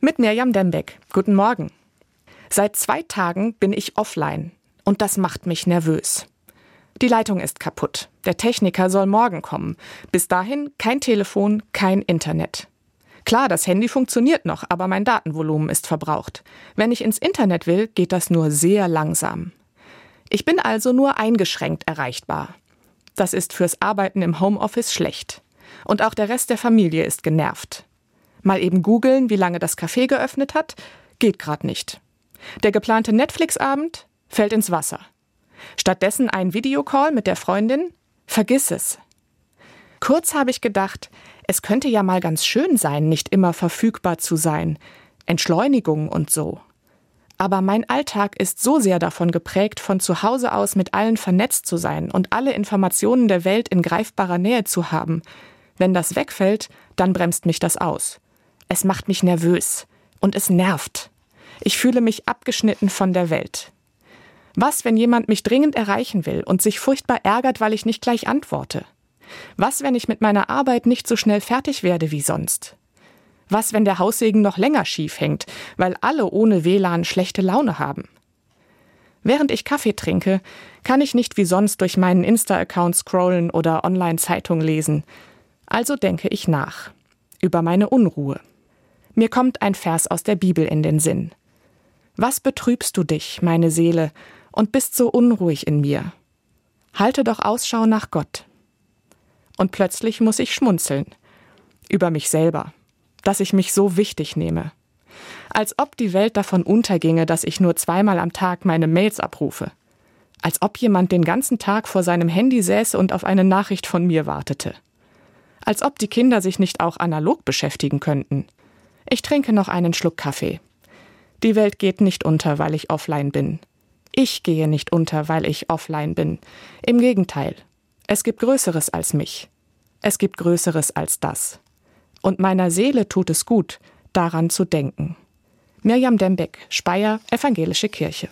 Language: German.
Mit Mirjam Dembeck. Guten Morgen. Seit zwei Tagen bin ich offline und das macht mich nervös. Die Leitung ist kaputt. Der Techniker soll morgen kommen. Bis dahin kein Telefon, kein Internet. Klar, das Handy funktioniert noch, aber mein Datenvolumen ist verbraucht. Wenn ich ins Internet will, geht das nur sehr langsam. Ich bin also nur eingeschränkt erreichbar. Das ist fürs Arbeiten im Homeoffice schlecht. Und auch der Rest der Familie ist genervt. Mal eben googeln, wie lange das Café geöffnet hat, geht grad nicht. Der geplante Netflix-Abend fällt ins Wasser. Stattdessen ein Videocall mit der Freundin? Vergiss es. Kurz habe ich gedacht, es könnte ja mal ganz schön sein, nicht immer verfügbar zu sein. Entschleunigung und so. Aber mein Alltag ist so sehr davon geprägt, von zu Hause aus mit allen vernetzt zu sein und alle Informationen der Welt in greifbarer Nähe zu haben. Wenn das wegfällt, dann bremst mich das aus. Es macht mich nervös und es nervt. Ich fühle mich abgeschnitten von der Welt. Was, wenn jemand mich dringend erreichen will und sich furchtbar ärgert, weil ich nicht gleich antworte? Was, wenn ich mit meiner Arbeit nicht so schnell fertig werde wie sonst? Was, wenn der Haussegen noch länger schief hängt, weil alle ohne WLAN schlechte Laune haben? Während ich Kaffee trinke, kann ich nicht wie sonst durch meinen Insta-Account scrollen oder Online-Zeitung lesen. Also denke ich nach. Über meine Unruhe. Mir kommt ein Vers aus der Bibel in den Sinn. Was betrübst du dich, meine Seele, und bist so unruhig in mir? Halte doch Ausschau nach Gott. Und plötzlich muss ich schmunzeln. Über mich selber. Dass ich mich so wichtig nehme. Als ob die Welt davon unterginge, dass ich nur zweimal am Tag meine Mails abrufe. Als ob jemand den ganzen Tag vor seinem Handy säße und auf eine Nachricht von mir wartete. Als ob die Kinder sich nicht auch analog beschäftigen könnten. Ich trinke noch einen Schluck Kaffee. Die Welt geht nicht unter, weil ich offline bin. Ich gehe nicht unter, weil ich offline bin. Im Gegenteil. Es gibt Größeres als mich. Es gibt Größeres als das. Und meiner Seele tut es gut, daran zu denken. Mirjam Dembeck, Speyer, Evangelische Kirche.